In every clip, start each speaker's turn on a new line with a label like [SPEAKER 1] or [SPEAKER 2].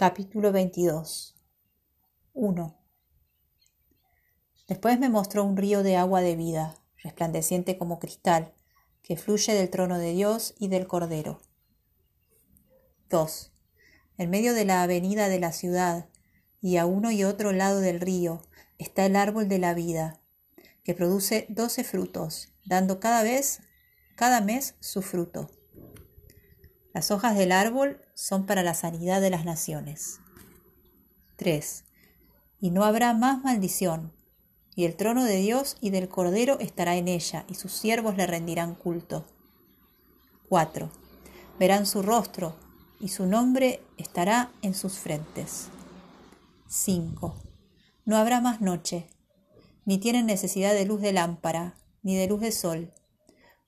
[SPEAKER 1] Capítulo 22 1. Después me mostró un río de agua de vida, resplandeciente como cristal, que fluye del trono de Dios y del Cordero. 2. En medio de la avenida de la ciudad, y a uno y otro lado del río, está el árbol de la vida, que produce doce frutos, dando cada vez, cada mes su fruto. Las hojas del árbol son para la sanidad de las naciones. 3. Y no habrá más maldición, y el trono de Dios y del Cordero estará en ella, y sus siervos le rendirán culto. 4. Verán su rostro, y su nombre estará en sus frentes. 5. No habrá más noche, ni tienen necesidad de luz de lámpara, ni de luz de sol,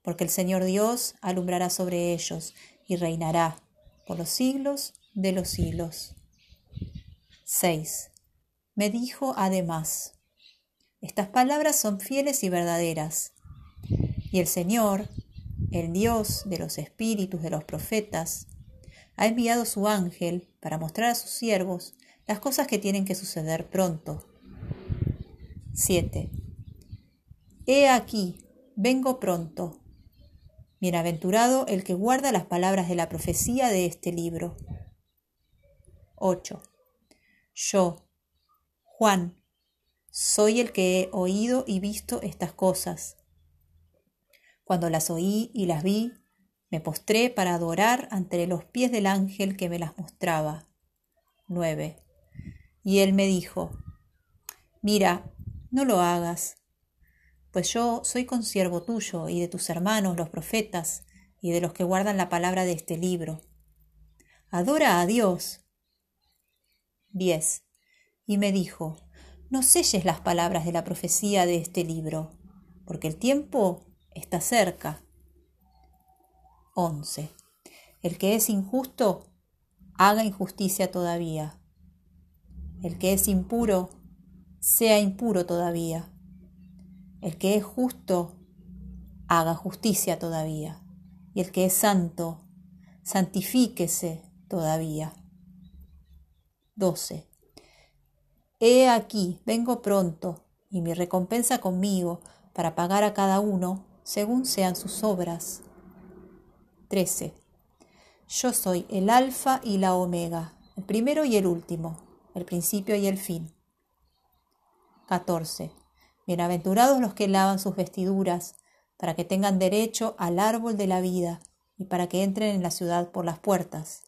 [SPEAKER 1] porque el Señor Dios alumbrará sobre ellos y reinará por los siglos de los siglos. 6. Me dijo además, estas palabras son fieles y verdaderas, y el Señor, el Dios de los espíritus de los profetas, ha enviado su ángel para mostrar a sus siervos las cosas que tienen que suceder pronto. 7. He aquí, vengo pronto. Bienaventurado el que guarda las palabras de la profecía de este libro. 8. Yo, Juan, soy el que he oído y visto estas cosas. Cuando las oí y las vi, me postré para adorar ante los pies del ángel que me las mostraba. 9. Y él me dijo, Mira, no lo hagas pues yo soy consiervo tuyo y de tus hermanos los profetas y de los que guardan la palabra de este libro. Adora a Dios. 10. Y me dijo, no selles las palabras de la profecía de este libro, porque el tiempo está cerca. 11. El que es injusto, haga injusticia todavía. El que es impuro, sea impuro todavía. El que es justo, haga justicia todavía. Y el que es santo, santifíquese todavía. 12. He aquí, vengo pronto, y mi recompensa conmigo, para pagar a cada uno según sean sus obras. 13. Yo soy el alfa y la omega, el primero y el último, el principio y el fin. 14. Bienaventurados los que lavan sus vestiduras, para que tengan derecho al árbol de la vida y para que entren en la ciudad por las puertas.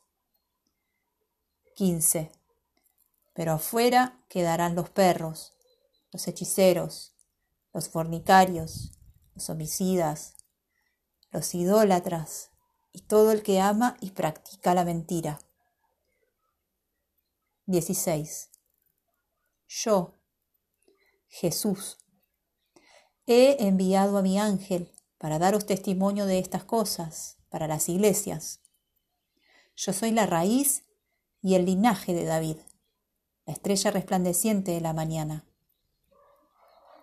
[SPEAKER 1] 15. Pero afuera quedarán los perros, los hechiceros, los fornicarios, los homicidas, los idólatras y todo el que ama y practica la mentira. 16. Yo, Jesús, He enviado a mi ángel para daros testimonio de estas cosas, para las iglesias. Yo soy la raíz y el linaje de David, la estrella resplandeciente de la mañana.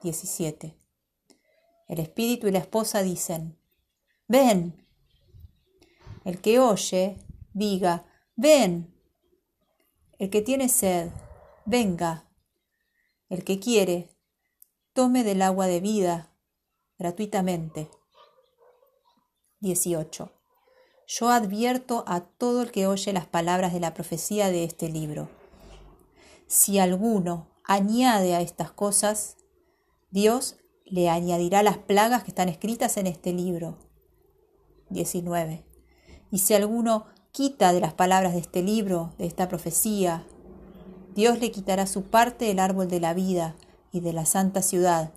[SPEAKER 1] 17. El espíritu y la esposa dicen, ven. El que oye, diga, ven. El que tiene sed, venga. El que quiere, tome del agua de vida gratuitamente. 18. Yo advierto a todo el que oye las palabras de la profecía de este libro. Si alguno añade a estas cosas, Dios le añadirá las plagas que están escritas en este libro. 19. Y si alguno quita de las palabras de este libro, de esta profecía, Dios le quitará su parte del árbol de la vida y de la santa ciudad,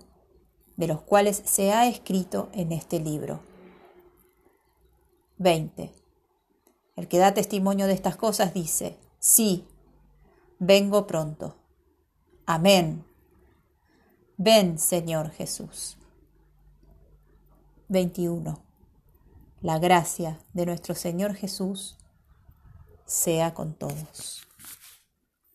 [SPEAKER 1] de los cuales se ha escrito en este libro. 20. El que da testimonio de estas cosas dice, sí, vengo pronto. Amén. Ven, Señor Jesús. 21. La gracia de nuestro Señor Jesús sea con todos.